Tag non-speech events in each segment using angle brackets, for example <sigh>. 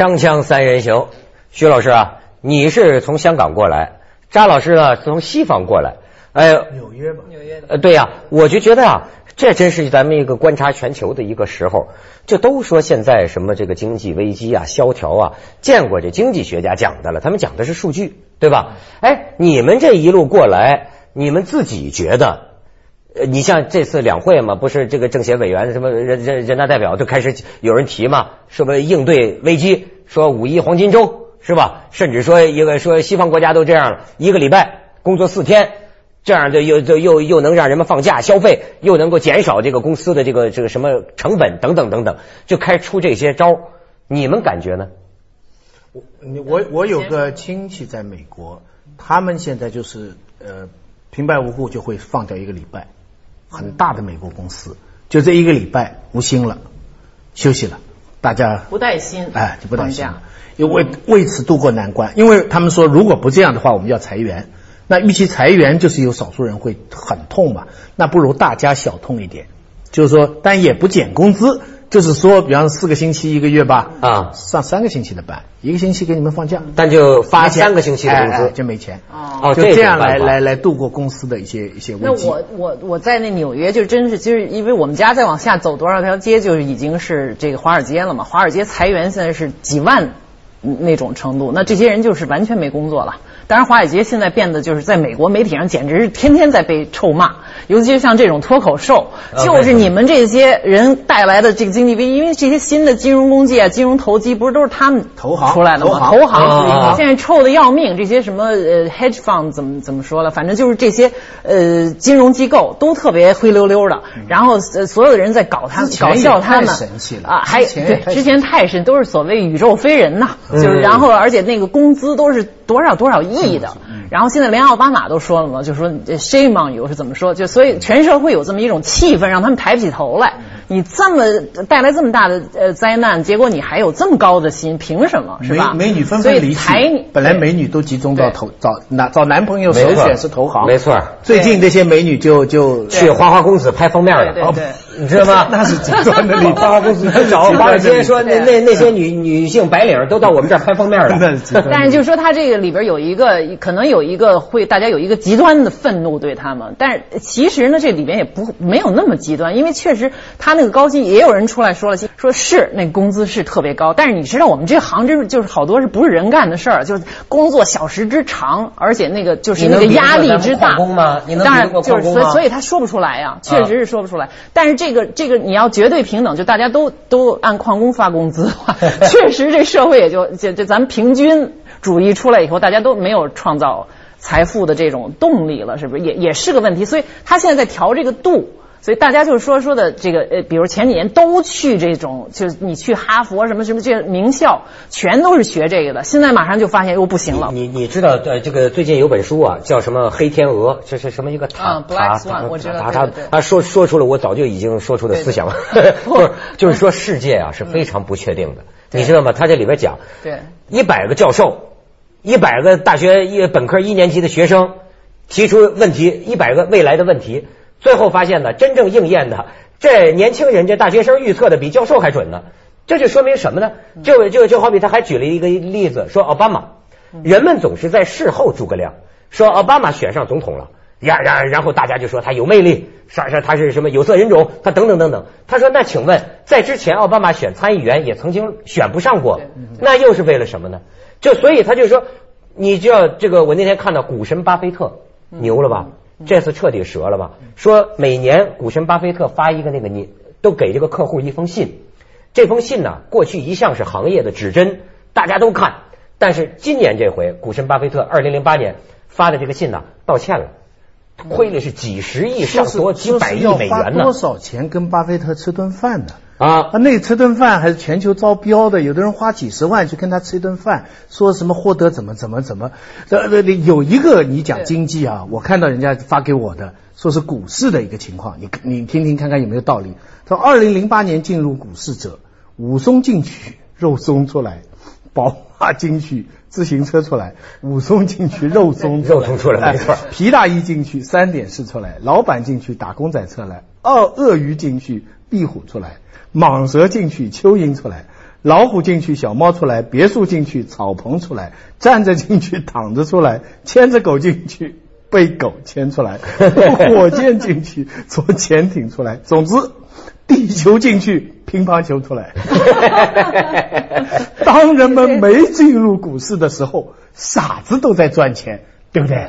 锵锵三人行，徐老师啊，你是从香港过来，扎老师呢从西方过来，哎，纽约吧，纽约的。呃，对呀、我就觉得啊，这真是咱们一个观察全球的一个时候。这都说现在什么这个经济危机啊、萧条啊，见过这经济学家讲的了，他们讲的是数据，对吧？哎，你们这一路过来，你们自己觉得？呃，你像这次两会嘛，不是这个政协委员什么人人人大代表就开始有人提嘛，说不应对危机，说五一黄金周是吧？甚至说一个说西方国家都这样了，一个礼拜工作四天，这样的又又又又能让人们放假消费，又能够减少这个公司的这个这个什么成本等等等等，就开出这些招。你们感觉呢？我我我有个亲戚在美国，他们现在就是呃平白无故就会放掉一个礼拜，很大的美国公司，就这一个礼拜无薪了，休息了，大家不带薪，哎就不带薪。因为为此渡过难关，因为他们说如果不这样的话，我们要裁员。那与其裁员，就是有少数人会很痛嘛，那不如大家小痛一点，就是说，但也不减工资，就是说，比方说四个星期一个月吧，啊上三个星期的班，一个星期给你们放假，但就发三个星期的工哎哎资，就没钱。哦就这样来来来度过公司的一些一些问题。那我我我在那纽约就真是就是因为我们家再往下走多少条街，就是已经是这个华尔街了嘛。华尔街裁员现在是几万嗯那种程度，那这些人就是完全没工作了。当然，华尔街现在变得就是在美国媒体上简直是天天在被臭骂，尤其是像这种脱口秀，啊就是你们这些人带来的这个经济危机，因为这些新的金融工具啊、金融投机，不是都是他们投行出来的吗？投行。现在臭的要命，这些什么呃 hedge fund 怎么怎么说了，反正就是这些呃金融机构都特别灰溜溜的，然后呃所有的人在搞他之前搞笑他们。啊，还对之前太神，都是所谓宇宙飞人呐，嗯就是然后而且那个工资都是多少多少亿的，然后现在连奥巴马都说了嘛，就说这 shame on you 是怎么说，就所以全社会有这么一种气氛，让他们抬不起头来。你这么带来这么大的呃灾难，结果你还有这么高的薪，凭什么是吧？美美女纷纷离裁你去，本来美女都集中到投找男找男朋友首选是投行，没错最近这些美女就就去花花公子拍封面了，对你知道吗？<laughs> <laughs> 那是极端的例子。花花公子。找华尔街说那那那些女女性白领都到我们这儿拍封面了。那是极。端的但是就说他这个里边有一个，可能有一个会大家有一个极端的愤怒对他们，但是其实呢，这里边也不没有那么极端，因为确实他那个高薪，也有人出来说了，说是那工资是特别高，但是你知道我们这行真是就是好多是不是人干的事儿，就是工作小时之长，而且那个就是那个压力之大。当然就是所以所以他说不出来呀，确实是说不出来。但是这这个这个你要绝对平等，就大家都都按矿工发工资的话，<laughs> 确实这社会也就就就咱们平均主义出来以后，大家都没有创造财富的这种动力了，是不是？也也是个问题。所以他现在在调这个度。所以大家就是说说的这个呃，比如前几年都去这种，就是你去哈佛什么什么这些名校，全都是学这个的。现在马上就发现又不行了。你你知道呃，这个最近有本书啊，叫什么《黑天鹅》，这是什么一个塔啊塔塔塔塔他说说出了我早就已经说出的思想了，<laughs> 不是就是说世界啊是非常不确定的，你知道吗？他这里边讲，对一百个教授，一百个大学一本科一年级的学生提出问题，一百个未来的问题，最后发现呢，真正应验的，这年轻人这大学生预测的比教授还准呢。这就说明什么呢？就就就好比他还举了一个例子，说奥巴马，人们总是在事后诸葛亮，说奥巴马选上总统了。然然然后大家就说他有魅力，啥啥他是什么有色人种，他等等等等。他说那请问在之前奥巴马选参议员也曾经选不上过，那又是为了什么呢？就所以他就说，你知道这个我那天看到股神巴菲特牛了吧？这次彻底折了吧？说每年股神巴菲特发一个那个你都给这个客户一封信，这封信呢过去一向是行业的指针，大家都看，但是今年这回股神巴菲特二零零八年发的这个信呢道歉了。亏了是几十亿上多几百亿美元呢多少钱跟巴菲特吃顿饭呢？啊！啊，那吃顿饭还是全球招标的，有的人花几十万去跟他吃一顿饭，说什么获得怎么怎么怎么，这这里有一个你讲经济啊，我看到人家发给我的，说是股市的一个情况，你你听听看看有没有道理。说二零零八年进入股市者，武松进去，肉松出来；宝马进去，自行车出来；武松进去，肉松肉松出来没错哎皮大衣进去，三点式出来；老板进去，打工仔出来；鳄鳄鱼进去，壁虎出来；蟒蛇进去，蚯蚓出来；老虎进去，小猫出来；别墅进去，草棚出来；站着进去，躺着出来；牵着狗进去，被狗牵出来；<laughs> 火箭进去，从潜艇出来。总之，地球进去，乒乓球出来。<laughs> 当人们没进入股市的时候，傻子都在赚钱，对不对？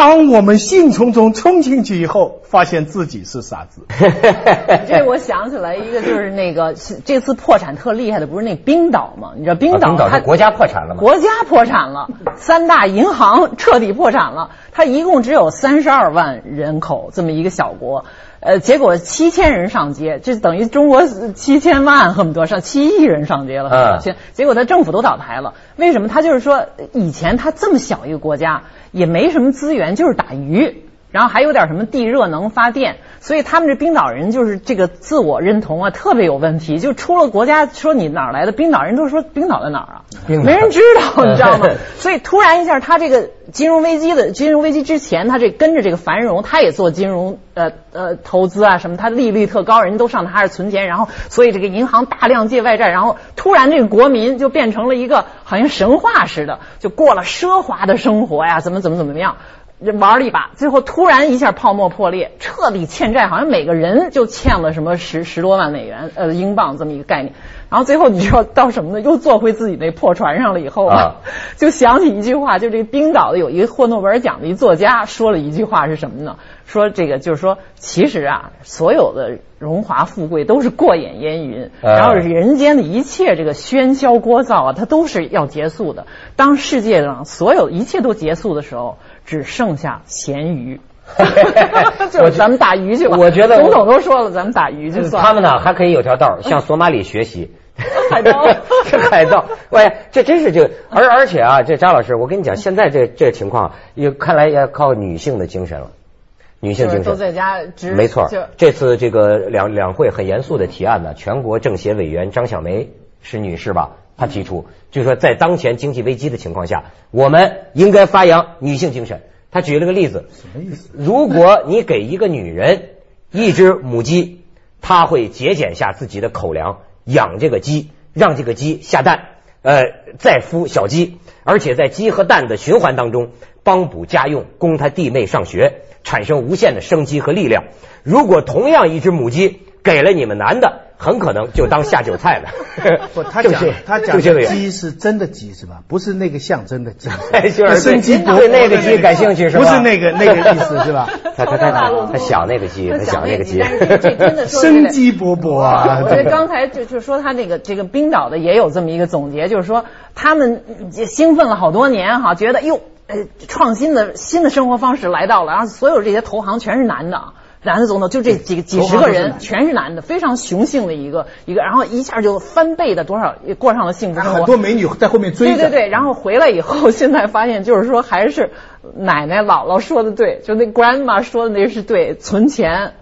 当我们兴冲冲冲进去以后，发现自己是傻子。<laughs> 这我想起来一个，就是那个这次破产特厉害的，不是那冰岛吗？你知道冰岛它国家破产了吗？国家破产了，三大银行彻底破产了。它一共只有三十二万人口这么一个小国。呃，结果七千人上街，这等于中国七千万恨不得上七亿人上街了。嗯，结果他政府都倒台了。为什么？他就是说，以前他这么小一个国家，也没什么资源，就是打鱼。然后还有点什么地热能发电，所以他们这冰岛人就是这个自我认同啊特别有问题。就出了国家说你哪儿来的，冰岛人都说冰岛在哪儿啊，没人知道，你知道吗？<laughs> 所以突然一下，他这个金融危机的金融危机之前，他这跟着这个繁荣，他也做金融呃呃投资啊什么，他利率特高，人都上他那儿存钱，然后所以这个银行大量借外债，然后突然这个国民就变成了一个好像神话似的，就过了奢华的生活呀，怎么怎么怎么样。玩了一把，最后突然一下泡沫破裂，彻底欠债，好像每个人就欠了什么十十多万美元，呃，英镑这么一个概念。然后最后你知道到什么呢？又坐回自己那破船上了以后啊，就想起一句话，就这冰岛的有一个获诺贝尔奖的一作家说了一句话是什么呢？说这个就是说，其实啊，所有的荣华富贵都是过眼烟云，然后人间的一切这个喧嚣聒噪啊，它都是要结束的。当世界上所有一切都结束的时候。只剩下咸鱼，<laughs> 就咱们打鱼去吧。我觉得总统都说了，咱们打鱼就算。他们呢还可以有条道向索马里学习。<laughs> 海盗 <laughs> 这海盗，喂，这真是就而而且啊，这张老师，我跟你讲，现在这这情况也看来要靠女性的精神了，女性精神都在家。没错，这次这个两两会很严肃的提案呢，全国政协委员张小梅是女士吧？她提出。就说，在当前经济危机的情况下，我们应该发扬女性精神。他举了个例子，什么意思？如果你给一个女人一只母鸡，她会节俭下自己的口粮，养这个鸡，让这个鸡下蛋，呃，再孵小鸡，而且在鸡和蛋的循环当中帮补家用，供她弟妹上学，产生无限的生机和力量。如果同样一只母鸡给了你们男的，很可能就当下酒菜了。<laughs> 不，他讲他讲鸡是真的鸡是吧？不是那个象征的鸡。<laughs> 就是生鸡对那个鸡感兴趣是吧？不是那个那个意思是吧？<laughs> 他他他他想那个鸡，他想那个鸡。生机勃勃啊！我刚才就就说他那个这个冰岛的也有这么一个总结，就是说他们兴奋了好多年哈，觉得哟呃创新的新的生活方式来到了，然后所有这些投行全是男的。男的总统就这几几十个人全是男的，非常雄性的一个一个，然后一下就翻倍的多少过上了幸福生活，很多美女在后面追。对对对，然后回来以后，<laughs> 现在发现就是说还是奶奶姥姥说的对，就那 grandma 说的那是对，存钱，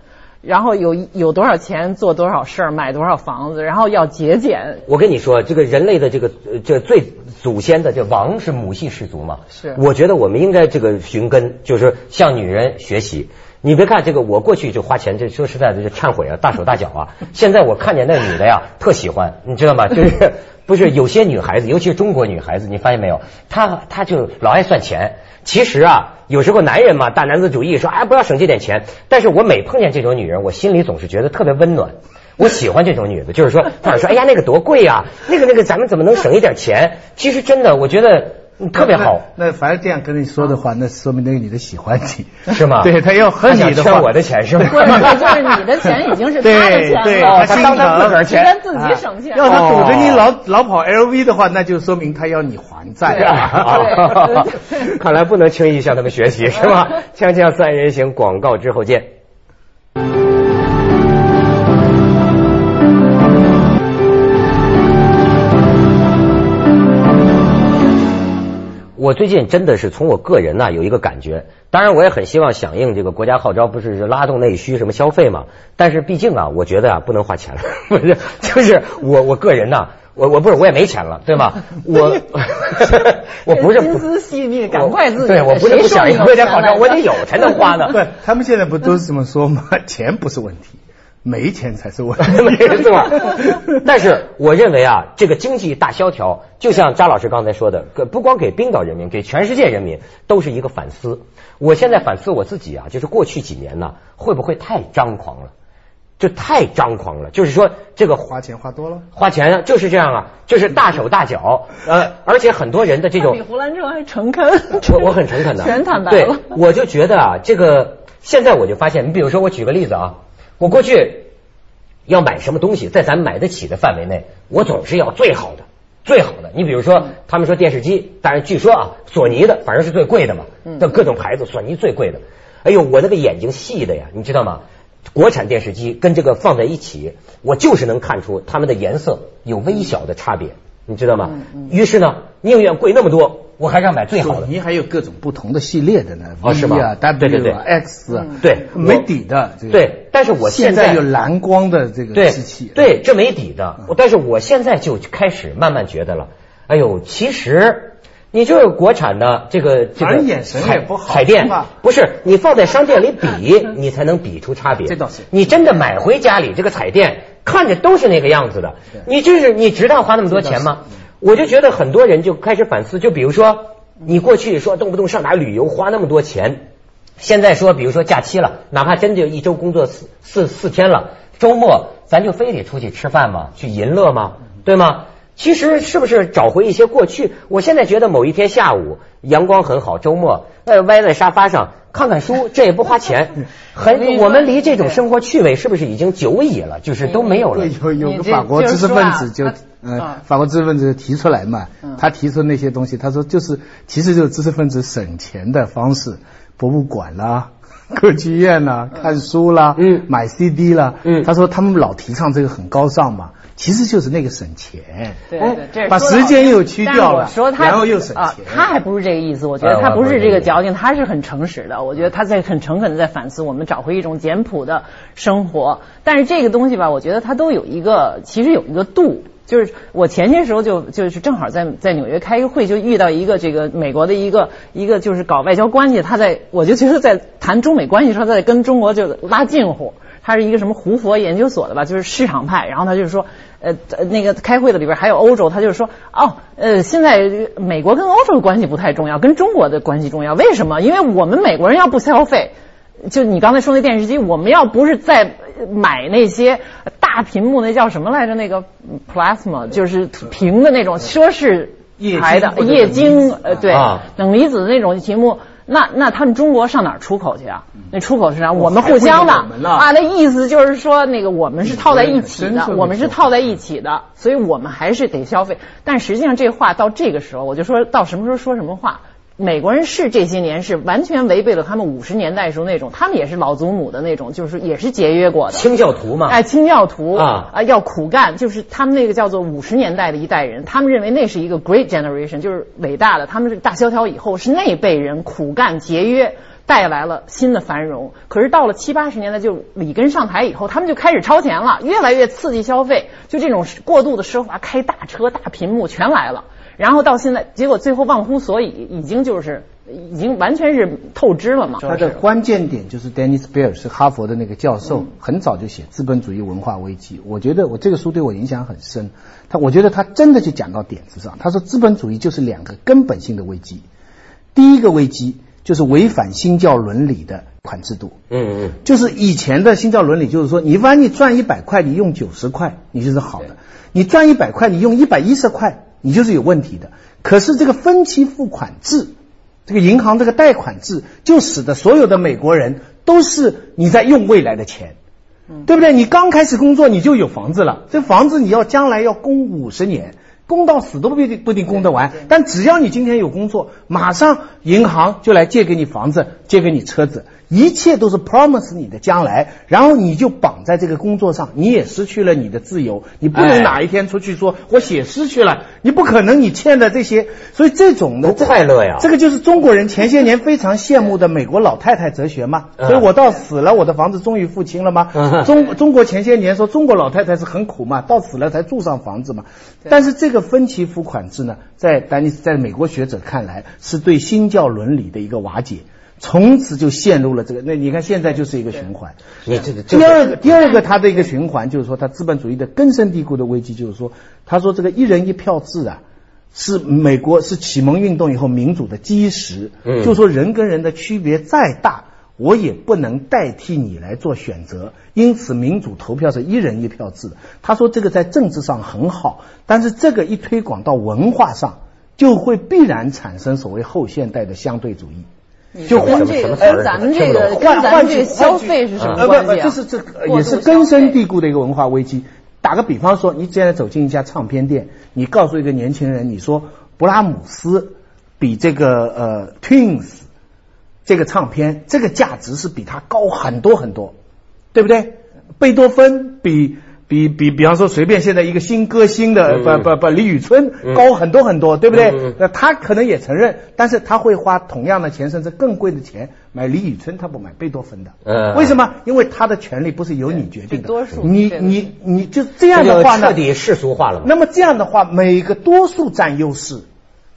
然后有有多少钱做多少事儿，买多少房子，然后要节俭。我跟你说，这个人类的这个这最祖先的这王是母系氏族嘛？是。我觉得我们应该这个寻根，就是向女人学习。你别看这个，我过去就花钱，这说实在的就忏悔啊，大手大脚啊。现在我看见那个女的呀，特喜欢，你知道吗？就是 <laughs> 不是有些女孩子，尤其是中国女孩子，你发现没有？她她就老爱算钱。其实啊，有时候男人嘛，大男子主义，说哎不要省这点钱。但是我每碰见这种女人，我心里总是觉得特别温暖。我喜欢这种女的，就是说，她说哎呀那个多贵呀，那个那个咱们怎么能省一点钱？其实真的，我觉得。特别好，那反正这样跟你说的话，那说明那个女的喜欢你，<laughs> 是吗？<laughs> 对他要和你的话，我的钱是吗？<laughs> 就是你的钱已经是他的钱了，他当他自个儿钱，自己省钱。要他堵着你老老跑 LV 的话，那就说明他要你还债。看来不能轻易向他们学习，是吧？锵锵三人行，广告之后见。我最近真的是从我个人呢有一个感觉，当然我也很希望响应这个国家号召，不是拉动内需什么消费嘛。但是毕竟啊，我觉得啊不能花钱了，<laughs> 不是，就是我我个人呢，我我不是我也没钱了，对吗？我 <laughs> <laughs> 我不是心思细腻，赶快自己对我不是不响应国家号召，我得有才能花呢。对，他们现在不都是这么说吗？钱不是问题。没钱才是问没错。<laughs> 但是我认为啊，这个经济大萧条，就像张老师刚才说的，不光给冰岛人民，给全世界人民都是一个反思。我现在反思我自己啊，就是过去几年呢，会不会太张狂了？就太张狂了，就是说这个花钱花多了，花钱就是这样啊，就是大手大脚，呃，而且很多人的这种比胡兰成还诚恳，我我很诚恳的，全坦白对了。，我就觉得啊，这个现在我就发现，你比如说我举个例子啊，我过去要买什么东西，在咱买得起的范围内，我总是要最好的。最好的，你比如说，他们说电视机，但是据说啊，索尼的反正是最贵的嘛，的各种牌子，索尼最贵的。哎呦，我那个眼睛细的呀，你知道吗？国产电视机跟这个放在一起，我就是能看出它们的颜色有微小的差别，你知道吗？于是呢，宁愿贵那么多，我还想买最好的。索尼还有各种不同的系列的呢哦是吗，V 啊、对对对。W 啊、X 啊，对没底的这个。对但是我现在现有蓝光的这个对机器，对，这没底的。我但是我现在就开始慢慢觉得了，哎呦，其实你就是国产的这个这个眼神彩也不好彩电不是你放在商店里比，你才能比出差别。这倒是。你真的买回家里这个彩电，看着都是那个样子的，你就是你值当花那么多钱吗？我就觉得很多人就开始反思，就比如说你过去说动不动上哪旅游花那么多钱，现在说，比如说假期了，哪怕真就一周工作四四四天了，周末咱就非得出去吃饭吗？去淫乐吗？对吗？其实是不是找回一些过去？我现在觉得某一天下午阳光很好，周末呃歪在沙发上看看书，这也不花钱，很我们离这种生活趣味是不是已经久矣了？就是都没有了。对，。有有个法国知识分子就就是说啊呃啊，法国知识分子提出来嘛嗯，他提出那些东西，他说就是其实就是知识分子省钱的方式，博物馆啦。<laughs> 歌剧院啦，看书啦，嗯。买 CD 啦，嗯。他说他们老提倡这个很高尚嘛，其实就是那个省钱，对对，这把时间又去掉了说他然后又省啊钱，他还不是这个意思。我觉哎得他不是这个个矫情，他是很诚实的。我觉得他在很诚恳的在反思我们找回一种简朴的生活。但是这个东西吧，我觉得它都有一个，其实有一个度。就是我前些时候就就是正好在在纽约开一个会，就遇到一个这个美国的一个一个就是搞外交关系，他在我就觉得在谈中美关系的时候，他在跟中国就拉近乎。他是一个什么胡佛研究所的吧，就是市场派。然后他就是说，呃，呃那个开会的里边还有欧洲，他就是说，哦，呃，现在美国跟欧洲的关系不太重要，跟中国的关系重要。为什么？因为我们美国人要不消费，<laughs> 就你刚才说那电视机，我们要不是在买那些大屏幕，那叫什么来着？那个 plasma，就是屏的那种奢侈牌的液晶或者等离子液晶，呃，对啊，等离子的那种屏幕。那那他们中国上哪儿出口去啊？那出口市场哦我们互相的啊，那意思就是说那个我们是套在一起的，我们是套在一起的，所以我们还是得消费。但实际上这话到这个时候，我就说到什么时候说什么话。美国人是这些年是完全违背了他们五十年代时候那种，他们也是老祖母的那种，就是也是节约过的。清教徒嘛，哎，清教徒啊啊，要苦干，就是他们那个叫做五十年代的一代人，他们认为那是一个 great generation，就是伟大的。他们是大萧条以后是那辈人苦干节约。带来了新的繁荣，可是到了七八十年代，就里根上台以后，他们就开始超前了，越来越刺激消费，就这种过度的奢华，开大车、大屏幕全来了。然后到现在，结果最后忘乎所以，已经就是已经完全是透支了嘛。他的关键点就是 Dennis Bear 是哈佛的那个教授，很早就写《资本主义文化危机》。我觉得我这个书对我影响很深。他我觉得他真的就讲到点子上。他说资本主义就是两个根本性的危机。第一个危机就是违反新教伦理的款制度。嗯嗯，就是以前的新教伦理，就是说，你万一赚一百块，你用九十块，你就是好的；你赚一百块，你用一百一十块，你就是有问题的。可是这个分期付款制，这个银行这个贷款制，就使得所有的美国人都是你在用未来的钱，对不对？你刚开始工作你就有房子了，这房子你要将来要供五十年。供到死都不一定不一定供得完，但只要你今天有工作，马上银行就来借给你房子，借给你车子，一切都是 promise 你的将来，然后你就绑在这个工作上，你也失去了你的自由，你不哎。能哪一天出去说我写诗去了，你不可能你欠的这些，所以这种的不快乐呀。这个就是中国人前些年非常羡慕的美国老太太哲学嘛，嗯。所以我到死了，我的房子终于付清了吗？<laughs> 嗯？中中国前些年说中国老太太是很苦嘛，到死了才住上房子嘛。但是这个分期付款制呢，在丹尼斯在美国学者看来，是对新教伦理的一个瓦解。从此就陷入了这个。那你看现在就是一个循环。你这个第二个，第二个，它的一个循环就是说，它资本主义的根深蒂固的危机就是说，他说这个一人一票制啊，是美国是启蒙运动以后民主的基石。嗯就说人跟人的区别再大，我也不能代替你来做选择，因此民主投票是一人一票制的。他说这个在政治上很好，但是这个一推广到文化上，就会必然产生所谓后现代的相对主义。就换这个跟咱们这个跟咱们这个消费是什么呃，不不，关系啊？这是这个也是根深蒂固的一个文化危机。打个比方说，你现在走进一家唱片店，你告诉一个年轻人，你说布拉姆斯比这个呃 Twins 这个唱片这个价值是比它高很多很多，对不对？贝多芬比比比比方说随便现在一个新歌星的嗯不不不李宇春嗯高很多很多，对不对？那他可能也承认，但是他会花同样的钱甚至更贵的钱买李宇春，他不买贝多芬的。嗯为什么？因为他的权利不是由你决定的，多数你你你就这样的话呢彻？底世俗化了。那么这样的话，每个多数占优势，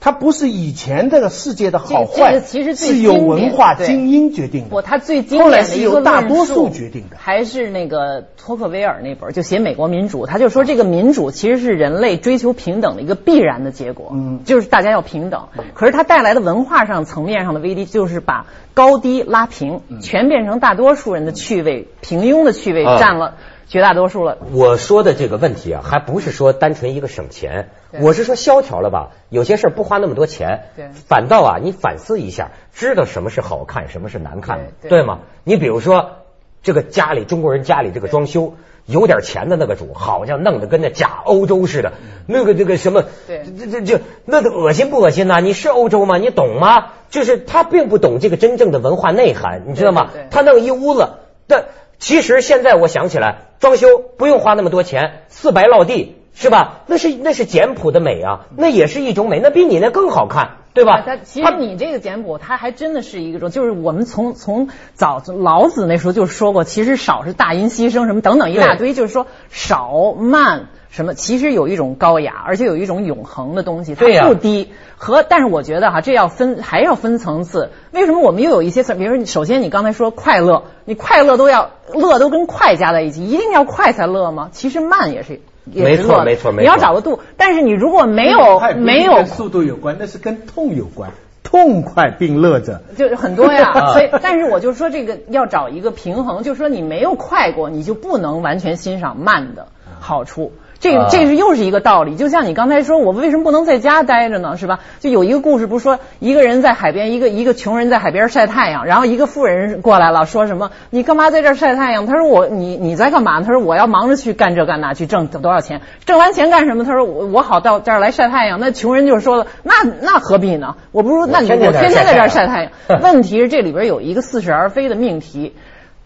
它不是以前这个世界的好这坏，个其实是由文化精英决定的。不，它最经典的一个是由大多数决定的。还是那个托克维尔那本儿就写美国民主，他就说这个民主其实是人类追求平等的一个必然的结果，嗯就是大家要平等。可是它带来的文化上层面上的危机，就是把高低拉平，嗯全变成大多数人的趣味，平庸的趣味啊占了绝大多数了。我说的这个问题啊，还不是说单纯一个省钱，我是说萧条了吧？有些事儿不花那么多钱，对反倒啊，你反思一下，知道什么是好看，什么是难看，对对吗？你比如说这个家里中国人家里这个装修。有点钱的那个主，好像弄得跟那假欧洲似的，那个这个什么，对这这这那个恶心不恶心呐、你是欧洲吗？你懂吗？就是他并不懂这个真正的文化内涵，你知道吗？他弄一屋子，但其实现在我想起来，装修不用花那么多钱，四白落地是吧？那是那是简朴的美啊，那也是一种美，那比你那更好看，对吧？它其实你这个简朴，它还真的是一个种，就是我们从从早老子那时候就说过，其实少是大音希声什么等等一大堆，就是说少慢什么，其实有一种高雅，而且有一种永恒的东西，它不低。和但是我觉得哈，这要分还要分层次。为什么我们又有一些词？比如说你，首先你刚才说快乐，你快乐都要乐都跟快加在一起，一定要快才乐吗？其实慢也是。也没错是乐的没错没错你要找个度，但是你如果没有没有跟速度有关，那是跟痛有关，痛快并乐着。就是很多呀，<laughs> 啊所以但是我就说这个要找一个平衡，就是说你没有快过，你就不能完全欣赏慢的好处。这这是又是一个道理，就像你刚才说，我为什么不能在家待着呢？是吧？就有一个故事，不是说一个人在海边，一个一个穷人在海边晒太阳，然后一个富人过来了，说什么你干嘛在这儿晒太阳？他说我你你在干嘛？他说我要忙着去干这干那去挣多少钱？挣完钱干什么？他说我我好到这儿来晒太阳。那穷人就说了，那那何必呢？我不如那我天天在这儿晒晒太阳。问题是这里边有一个似是而非的命题。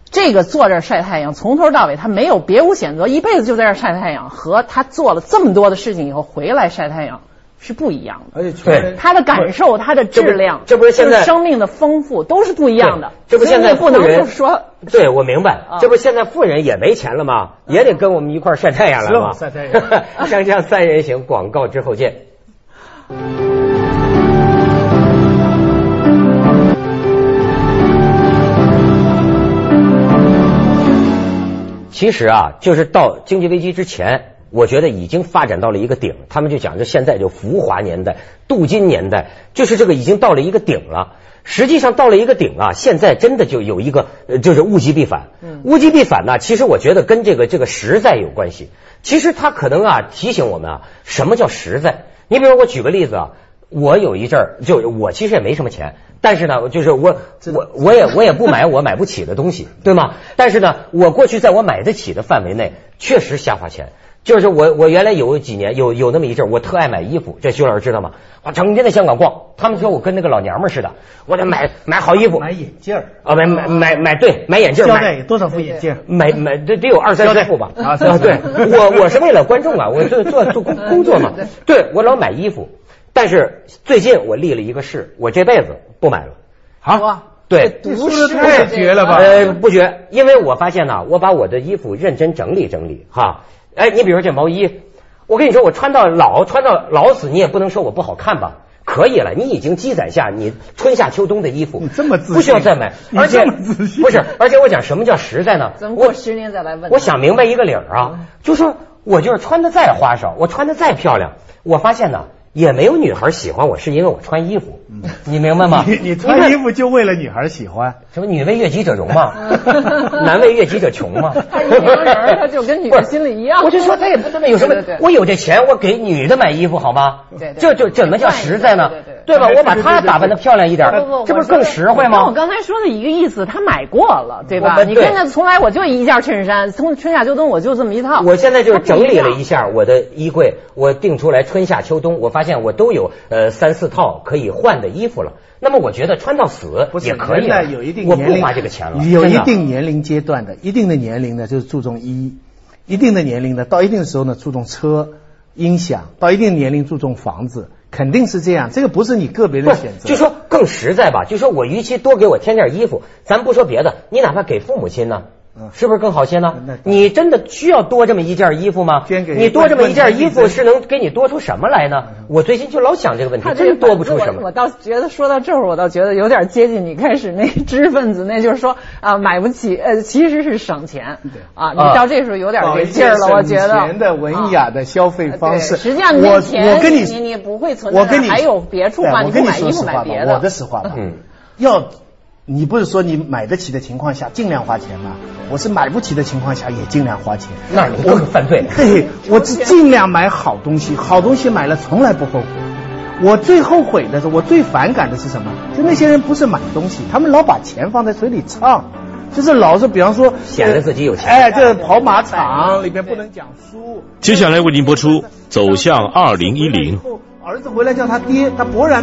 这个坐这儿晒太阳，从头到尾他没有别无选择，一辈子就在这儿晒太阳，和他做了这么多的事情以后回来晒太阳是不一样的。而且穷人他的感受、他的质量，这不是现在就生命的丰富都是不一样的。这不现在不能富人就说对，我明白啊，这不是现在富人也没钱了吗？也得跟我们一块儿晒太阳来吗？是晒太阳 <laughs> 锵锵三人行，广告之后见。其实啊，就是到经济危机之前，我觉得已经发展到了一个顶。他们就讲，就现在就浮华年代、镀金年代，就是这个已经到了一个顶了。实际上到了一个顶啊，现在真的就有一个，就是物极必反。物极必反呢，其实我觉得跟这个这个实在有关系。其实它可能啊提醒我们啊，什么叫实在？你比如我举个例子啊，我有一阵儿就我其实也没什么钱，但是呢，就是我我我也我也不买我买不起的东西，对吗？但是呢，我过去在我买得起的范围内，确实瞎花钱。就是我我原来有几年有有那么一阵儿，我特爱买衣服，这徐老师知道吗？我整天在香港逛，他们说我跟那个老娘们儿似的，我得买买好衣服买眼镜儿，啊，买买买买对买眼镜儿买多少副眼镜？买买得得有二三十副吧啊啊！对，我我是为了观众啊，我做做做工工作嘛。<laughs> 对我老买衣服，但是最近我立了一个誓，我这辈子不买了。啊，对，不是太绝了吧？呃，不绝，因为我发现呢，我把我的衣服认真整理整理哈。哎，你比如这毛衣，我跟你说，我穿到老穿到老死，你也不能说我不好看吧？可以了，你已经积攒下你春夏秋冬的衣服，你这么自信不需要再买，而且不是，而且我讲什么叫实在呢？我咱们过十年再来问。我想明白一个理儿啊，就说我就是穿的再花哨，我穿的再漂亮，我发现呢，也没有女孩喜欢我，是因为我穿衣服，你明白吗？你你穿衣服就为了女孩喜欢，什么女为悦己者容嘛，<laughs> 男为悦己者穷嘛。他一名人他就跟女的心里一样我就说他也不他妈有什么对对对，我有这钱，我给女的买衣服好吗？对对这就怎么叫实在呢对对？对吧？对我把她打扮的漂亮一点这不是更实惠吗？跟我刚才说的一个意思，他买过了，对吧？对你看他从来我就一件衬衫，从春夏秋冬我就这么一套。我现在就是整理了一下我的衣柜，我定出来春夏秋冬，我发现我都有呃三四套可以换的衣服了。那么我觉得穿到死也可以了，有一定我不，花这个钱了，有一定年龄阶段的，一定的年龄呢就是注重衣，一定的年龄呢到一定的时候呢注重车、音响，到一定年龄注重房子，肯定是这样，这个不是你个别的选，择。就说更实在吧，就说我与其多给我添件衣服，咱不说别的，你哪怕给父母亲呢嗯，是不是更好些呢？你真的需要多这么一件衣服吗？捐给你多这么一件衣服是能给你多出什么来呢？我最近就老想这个问题真多不出什么。我。倒觉得说到这儿，我倒觉得有点接近你开始那知识分子，那就是说啊，买不起，呃，其实是省钱对啊。你啊到这时候有点搞一这劲儿了，我觉得。省钱的文雅的消费方式。对实际上你钱我跟你你你不会存在我跟你还有别处嘛对我跟你你不买衣服买别的我的实话吧，嗯要你不是说你买得起的情况下尽量花钱吗？我是买不起的情况下也尽量花钱。那你更犯罪。对，我是尽量买好东西，好东西买了从来不后悔。我最后悔的是，我最反感的是什么？就那些人不是买东西，他们老把钱放在嘴里唱，就是老是比方说显得自己有钱哎，这跑马场里边不能讲书。接下来为您播出《走向二零一零》。儿子回来叫他爹，他勃然。